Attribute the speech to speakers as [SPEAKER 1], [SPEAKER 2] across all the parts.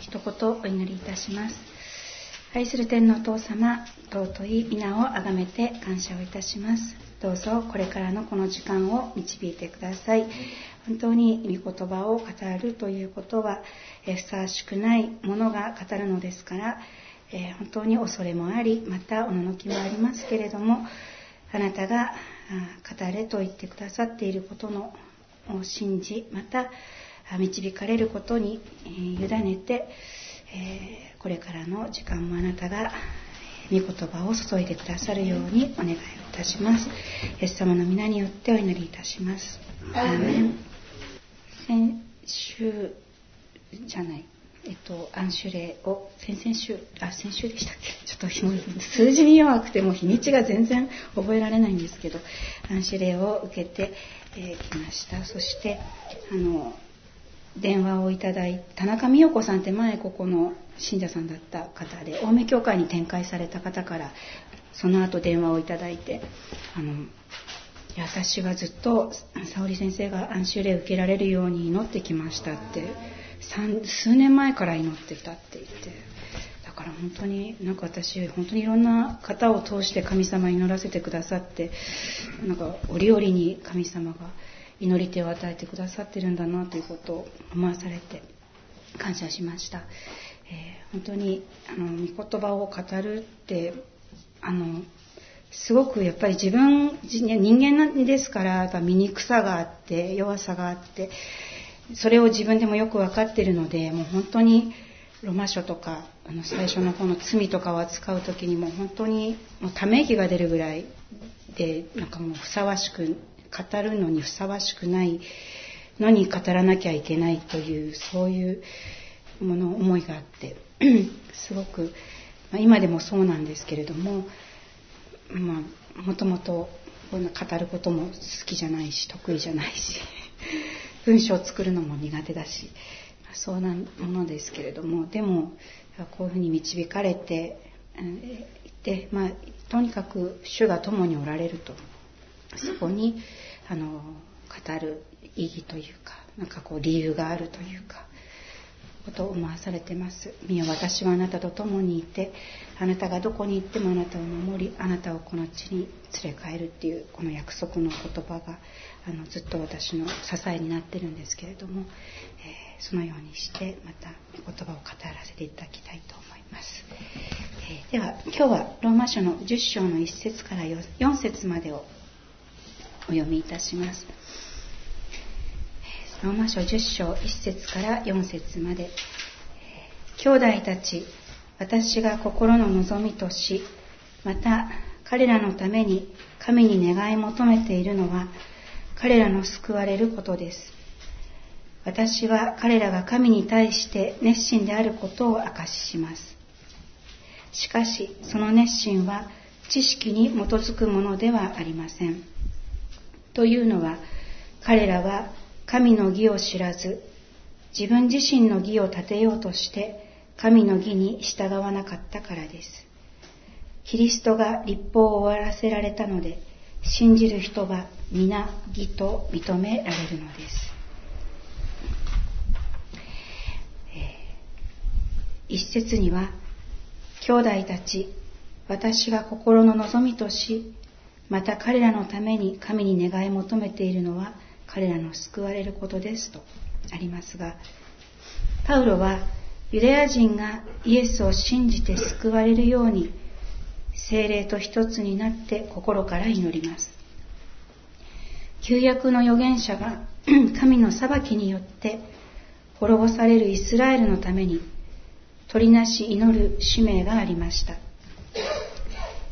[SPEAKER 1] 一言お祈りいたします。愛する天のお父様尊い皆をあがめて感謝をいたします。どうぞこれからのこの時間を導いてください。本当に御言葉を語るということはふさわしくないものが語るのですから本当に恐れもありまたおののきもありますけれどもあなたが語れと言ってくださっていることのを信じまた導かれることに委ねてこれからの時間もあなたが御言葉を注いでくださるようにお願いをいたします。イエス様の皆によってお祈りいたします。アーメン。先週じゃない。えっと、暗種例を先々週あ先週でしたっけ？ちょっと数字に弱くても日にちが全然覚えられないんですけど暗種例を受けてき、えー、ました。そしてあの電話をいただい田中美代子さんって前ここの信者さんだった方で青梅教会に展開された方からその後電話をいただいてあの私はずっと沙織先生が暗種例受けられるように祈ってきましたって数年前から祈ってたって言ってだから本当になんか私本当にいろんな方を通して神様祈らせてくださってなんか折々に神様が祈り手を与えてくださってるんだなということを思わされて感謝しました、えー、本当にあの御言葉を語るってあのすごくやっぱり自分人間なんですからやっぱ醜さがあって弱さがあってそれを自分でもよく分かってるのでもう本当にロマ書とかあの最初の方の罪とかを扱う時にも本当にもうため息が出るぐらいでなんかもうふさわしく語るのにふさわしくないのに語らなきゃいけないというそういうもの思いがあって すごく、まあ、今でもそうなんですけれどもまあもともと語ることも好きじゃないし得意じゃないし 文章を作るのも苦手だしまそうなものですけれどもでもこういうふうに導かれていて、まあ、とにかく主が共におられると。そこにあの語る意義というかなんかこう理由があるというかことを思わされてます「見よ私はあなたと共にいてあなたがどこに行ってもあなたを守りあなたをこの地に連れ帰る」っていうこの約束の言葉があのずっと私の支えになってるんですけれども、えー、そのようにしてまた言葉を語らせていただきたいと思います、えー、では今日はローマ書の10章の1節から4節までをお読みいたします。ローマ書10章1節から4節まで。兄弟たち私が心の望みとしまた彼らのために神に願い求めているのは彼らの救われることです。私は彼らが神に対して熱心であることを証しします。しかしその熱心は知識に基づくものではありません。というのは彼らは神の義を知らず自分自身の義を立てようとして神の義に従わなかったからです。キリストが立法を終わらせられたので信じる人は皆義と認められるのです、一節には兄弟たち私が心の望みとしまた彼らのために神に願い求めているのは彼らの救われることですとありますがパウロはユダヤ人がイエスを信じて救われるように精霊と一つになって心から祈ります。旧約の預言者が 神の裁きによって滅ぼされるイスラエルのために取りなし祈る使命がありました。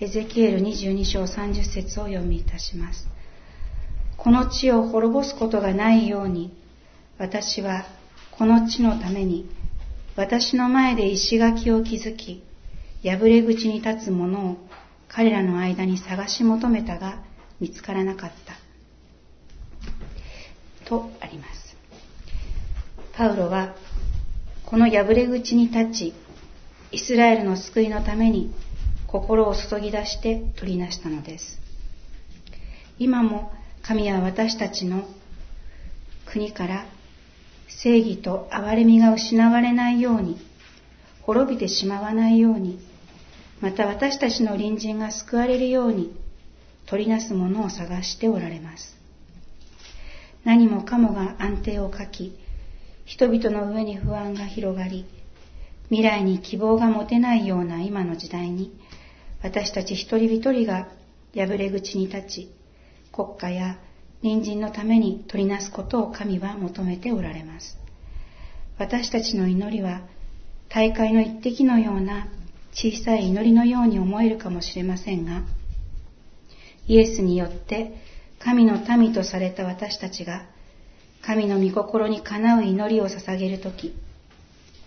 [SPEAKER 1] エゼキエル22章30節を読みいたしますこの地を滅ぼすことがないように私はこの地のために私の前で石垣を築き破れ口に立つ者を彼らの間に探し求めたが見つからなかったとあります。パウロはこの破れ口に立ち、イスラエルの救いのために心を注ぎ出して取りなしたのです。今も神は私たちの国から正義と憐れみが失われないように滅びてしまわないように、また私たちの隣人が救われるように、取りなすものを探しておられます。何もかもが安定を欠き、人々の上に不安が広がり、未来に希望が持てないような今の時代に、私たち一人一人が破れ口に立ち、国家や隣人のために取りなすことを神は求めておられます。私たちの祈りは大会の一滴のような小さい祈りのように思えるかもしれませんが、イエスによって神の民とされた私たちが神の御心にかなう祈りを捧げるとき、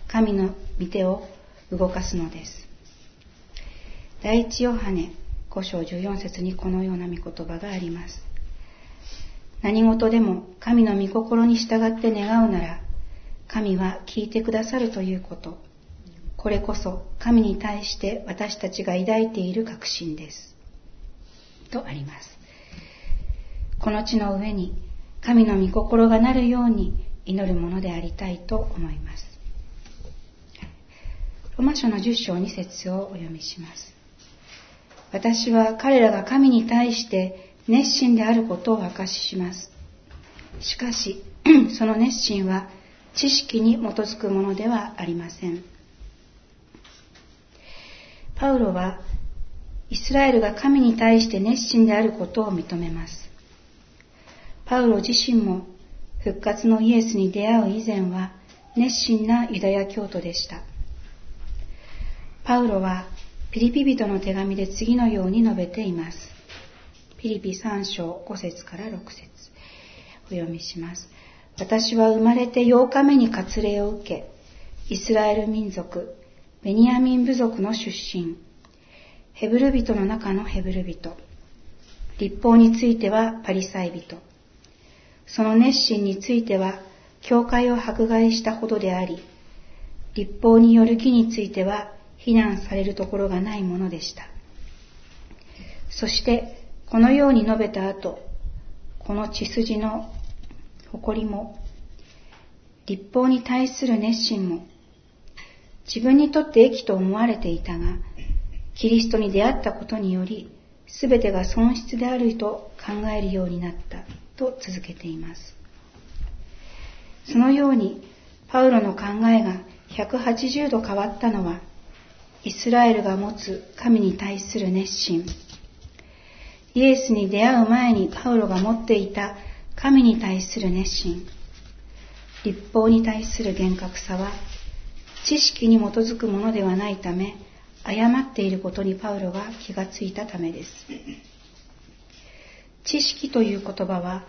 [SPEAKER 1] 神の御手を動かすのです。第一ヨハネ5章14節にこのような御言葉があります。何事でも神の御心に従って願うなら、神は聞いてくださるということ。これこそ神に対して私たちが抱いている確信です。とあります。この地の上に神の御心がなるように祈るものでありたいと思います。ロマ書の10章2節をお読みします。私は彼らが神に対して熱心であることを証しします。しかし、その熱心は知識に基づくものではありません。パウロはイスラエルが神に対して熱心であることを認めます。パウロ自身も復活のイエスに出会う以前は熱心なユダヤ教徒でした。パウロはピリピ人の手紙で次のように述べています。ピリピ3章5節から6節お読みします。私は生まれて8日目に割礼を受け、イスラエル民族、ベニヤミン部族の出身、ヘブル人の中のヘブル人、立法についてはパリサイ人、その熱心については教会を迫害したほどであり、立法による義については非難されるところがないものでした。そして、このように述べた後、この血筋の誇りも、立法に対する熱心も、自分にとって益と思われていたが、キリストに出会ったことにより、すべてが損失であると考えるようになったと続けています。そのように、パウロの考えが180度変わったのは、イスラエルが持つ神に対する熱心、イエスに出会う前にパウロが持っていた神に対する熱心、立法に対する厳格さは、知識に基づくものではないため、誤っていることにパウロが気がついたためです。知識という言葉は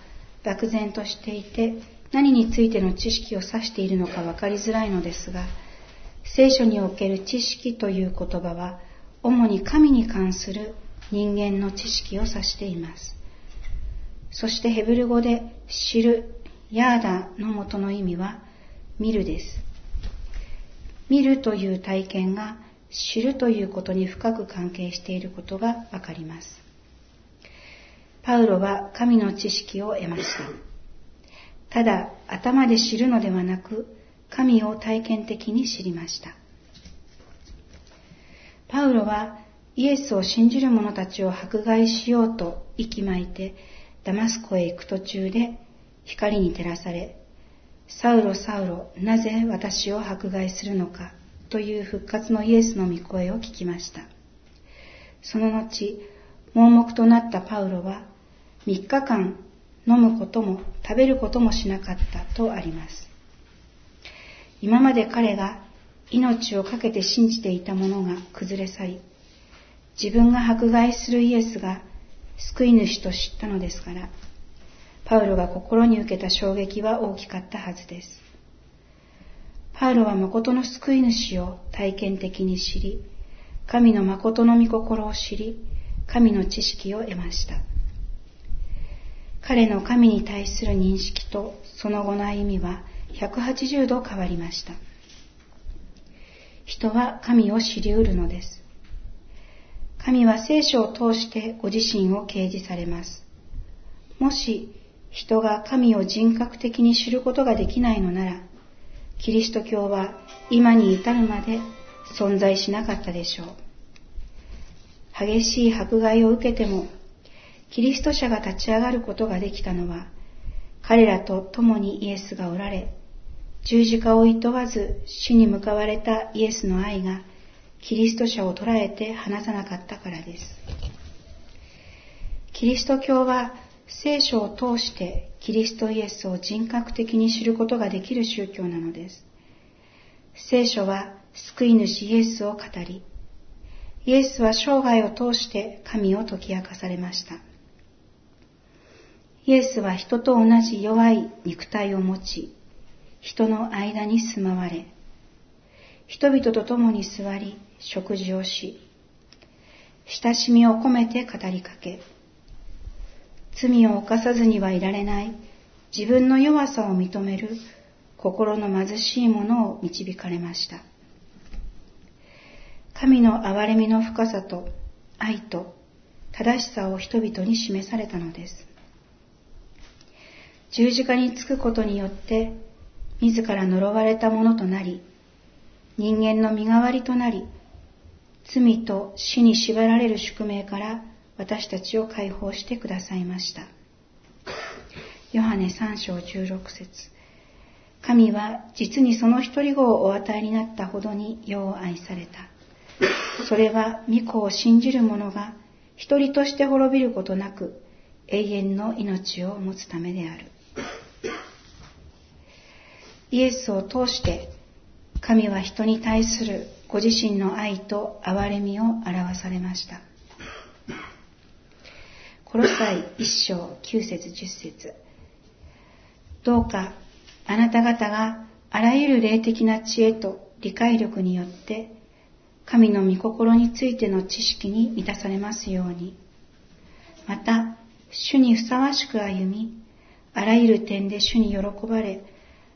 [SPEAKER 1] 漠然としていて何についての知識を指しているのか分かりづらいのですが聖書における知識という言葉は主に神に関する人間の知識を指しています。そしてヘブル語で知る、ヤーダの元の意味は見るです。見るという体験が知るということに深く関係していることがわかります。パウロは神の知識を得ました。ただ頭で知るのではなく、神を体験的に知りました。パウロはイエスを信じる者たちを迫害しようと息巻いてダマスコへ行く途中で光に照らされ、サウロサウロ、なぜ私を迫害するのかという復活のイエスの御声を聞きました。その後、盲目となったパウロは3日間飲むことも食べることもしなかったとあります。今まで彼が命を懸けて信じていたものが崩れ去り、自分が迫害するイエスが救い主と知ったのですから、パウロが心に受けた衝撃は大きかったはずです。パウロは誠の救い主を体験的に知り、神の誠の御心を知り、神の知識を得ました。彼の神に対する認識とその後の歩みは180度変わりました。人は神を知り得るのです。神は聖書を通してご自身を掲示されます。もし人が神を人格的に知ることができないのなら、キリスト教は今に至るまで存在しなかったでしょう。激しい迫害を受けても、キリスト者が立ち上がることができたのは、彼らと共にイエスがおられ、十字架を厭わず主に向かわれたイエスの愛がキリスト者を捉えて離さなかったからです。キリスト教は聖書を通してキリストイエスを人格的に知ることができる宗教なのです。聖書は救い主イエスを語り、イエスは生涯を通して神を解き明かされました。イエスは人と同じ弱い肉体を持ち、人の間に住まわれ、人々と共に座り、食事をし、親しみを込めて語りかけ、罪を犯さずにはいられない自分の弱さを認める心の貧しい者を導かれました。神の憐れみの深さと愛と正しさを人々に示されたのです。十字架につくことによって自ら呪われたものとなり、人間の身代わりとなり、罪と死に縛られる宿命から私たちを解放してくださいました。ヨハネ3章16節神は実にその一人子をお与えになったほどに世を愛された。それは御子を信じる者が一人として滅びることなく永遠の命を持つためである。イエスを通して神は人に対するご自身の愛と憐れみを表されました。コロサイ一章九節十節どうかあなた方があらゆる霊的な知恵と理解力によって神の御心についての知識に満たされますように。また、主にふさわしく歩み、あらゆる点で主に喜ばれ、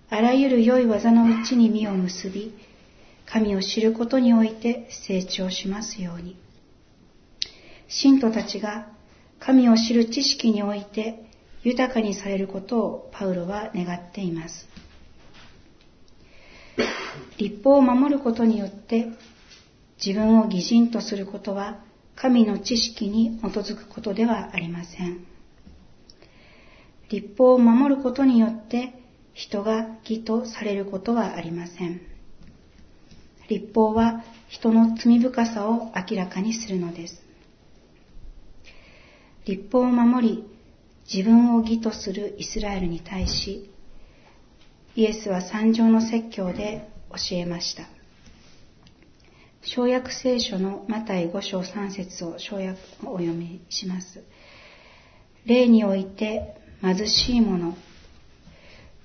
[SPEAKER 1] あらゆる良い技のうちに実を結び、神を知ることにおいて成長しますように。信徒たちが神を知る知識において豊かにされることをパウロは願っています。立法を守ることによって自分を偽人とすることは神の知識に基づくことではありません。立法を守ることによって人が義とされることはありません。立法は人の罪深さを明らかにするのです。立法を守り、自分を義とするイスラエルに対し、イエスは三条の説教で教えました。小約聖書のマタイ5章3節を小約をお読みします。例において貧しい者、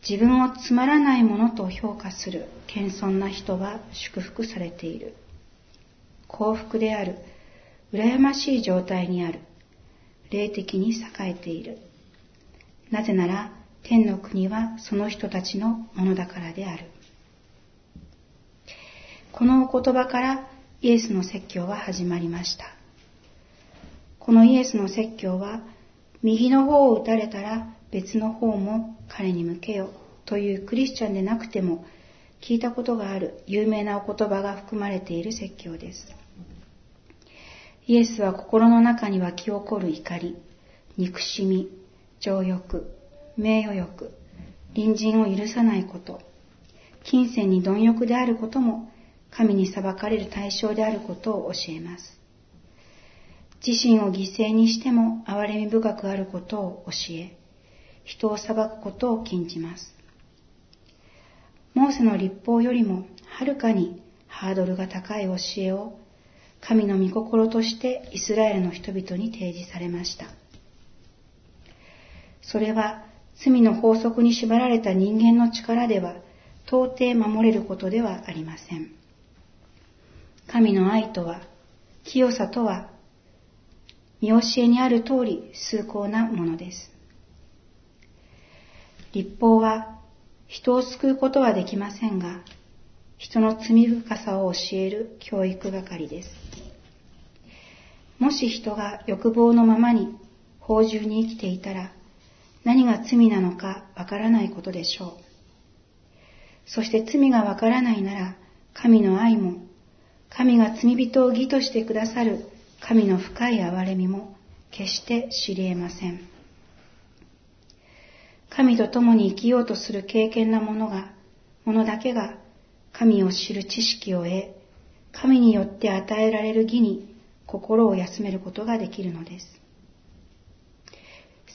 [SPEAKER 1] 自分をつまらないものと評価する謙遜な人は祝福されている。幸福である。羨ましい状態にある。霊的に栄えている。なぜなら、天の国はその人たちのものだからである。このお言葉からイエスの説教は始まりました。このイエスの説教は、右の方を打たれたら別の方も彼に向けよというクリスチャンでなくても聞いたことがある有名なお言葉が含まれている説教です。イエスは心の中に湧き起こる怒り、憎しみ、情欲、名誉欲、隣人を許さないこと、金銭に貪欲であることも神に裁かれる対象であることを教えます。自身を犠牲にしても憐れみ深くあることを教え、人を裁くことを禁じます。モーセの立法よりもはるかにハードルが高い教えを神の御心としてイスラエルの人々に提示されました。それは罪の法則に縛られた人間の力では到底守れることではありません。神の愛とは、清さとは、見教えにある通り崇高なものです。立法は人を救うことはできませんが、人の罪深さを教える教育係です。もし人が欲望のままに法中に生きていたら、何が罪なのかわからないことでしょう。そして罪がわからないなら、神の愛も、神が罪人を義としてくださる神の深い憐れみも決して知り得ません。神と共に生きようとする経験な者が、者だけが神を知る知識を得、神によって与えられる義に心を休めることができるのです。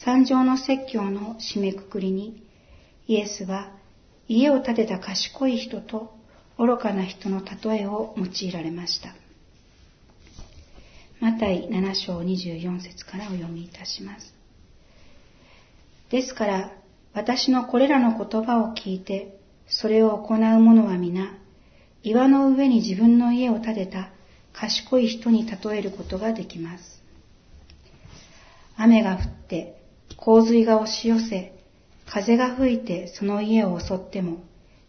[SPEAKER 1] 三条の説教の締めくくりに、イエスは家を建てた賢い人と愚かな人の例えを用いられました。マタイ7章24節からお読みいたします。ですから、私のこれらの言葉を聞いて、それを行う者は皆、岩の上に自分の家を建てた賢い人に例えることができます。雨が降って洪水が押し寄せ、風が吹いてその家を襲っても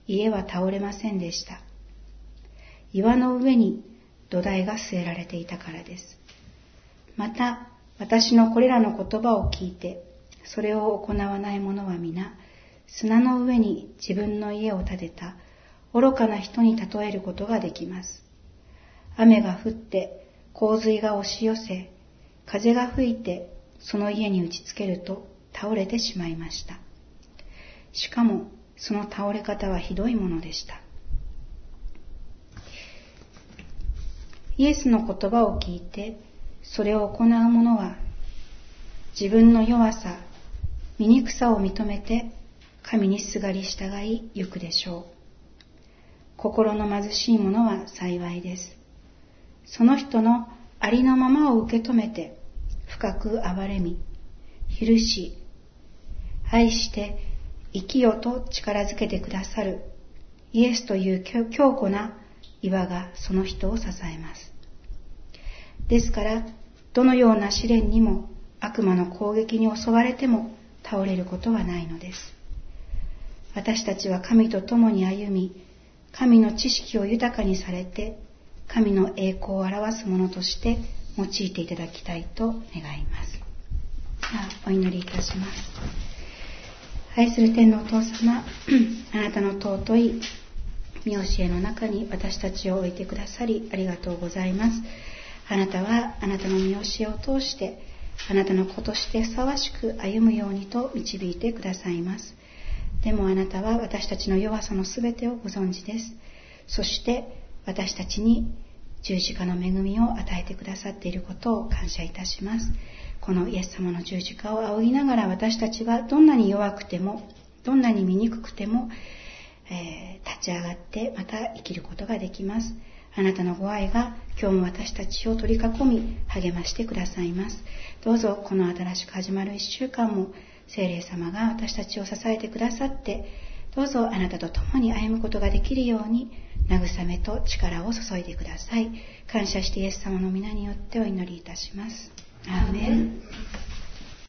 [SPEAKER 1] 家は倒れませんでした。岩の上に土台が据えられていたからです。また、私のこれらの言葉を聞いて、それを行わない者は皆、砂の上に自分の家を建てた愚かな人に例えることができます。雨が降って洪水が押し寄せ、風が吹いてその家に打ちつけると倒れてしまいました。しかもその倒れ方はひどいものでした。イエスの言葉を聞いてそれを行う者は自分の弱さ、醜さを認めて神にすがり従い行くでしょう。心の貧しい者は幸いです。その人のありのままを受け止めて深く憐れみ、許し、愛して生きよと力づけてくださるイエスという強固な岩がその人を支えます。ですから、どのような試練にも悪魔の攻撃に襲われても倒れることはないのです。私たちは神と共に歩み、神の知識を豊かにされて、神の栄光を表すものとして用いていただきたいと願います。あお祈りいたします。愛する天のお父様、あなたの尊い見教えの中に私たちを置いてくださりありがとうございます。あなたはあなたの見教えを通してあなたの子としてふさわしく歩むようにと導いてくださいます。でもあなたは私たちの弱さの全てをご存知です。そして私たちに十字架の恵みを与えてくださっていることを感謝いたします。このイエス様の十字架を仰ぎながら私たちはどんなに弱くても、どんなに醜くても、えー、立ち上がってまた生きることができます。あなたのご愛が今日も私たちを取り囲み励ましてくださいます。どうぞこの新しく始まる一週間も聖霊様が私たちを支えてくださって、どうぞあなたと共に歩むことができるように、慰めと力を注いでください。感謝してイエス様の皆によってお祈りいたします。アーメン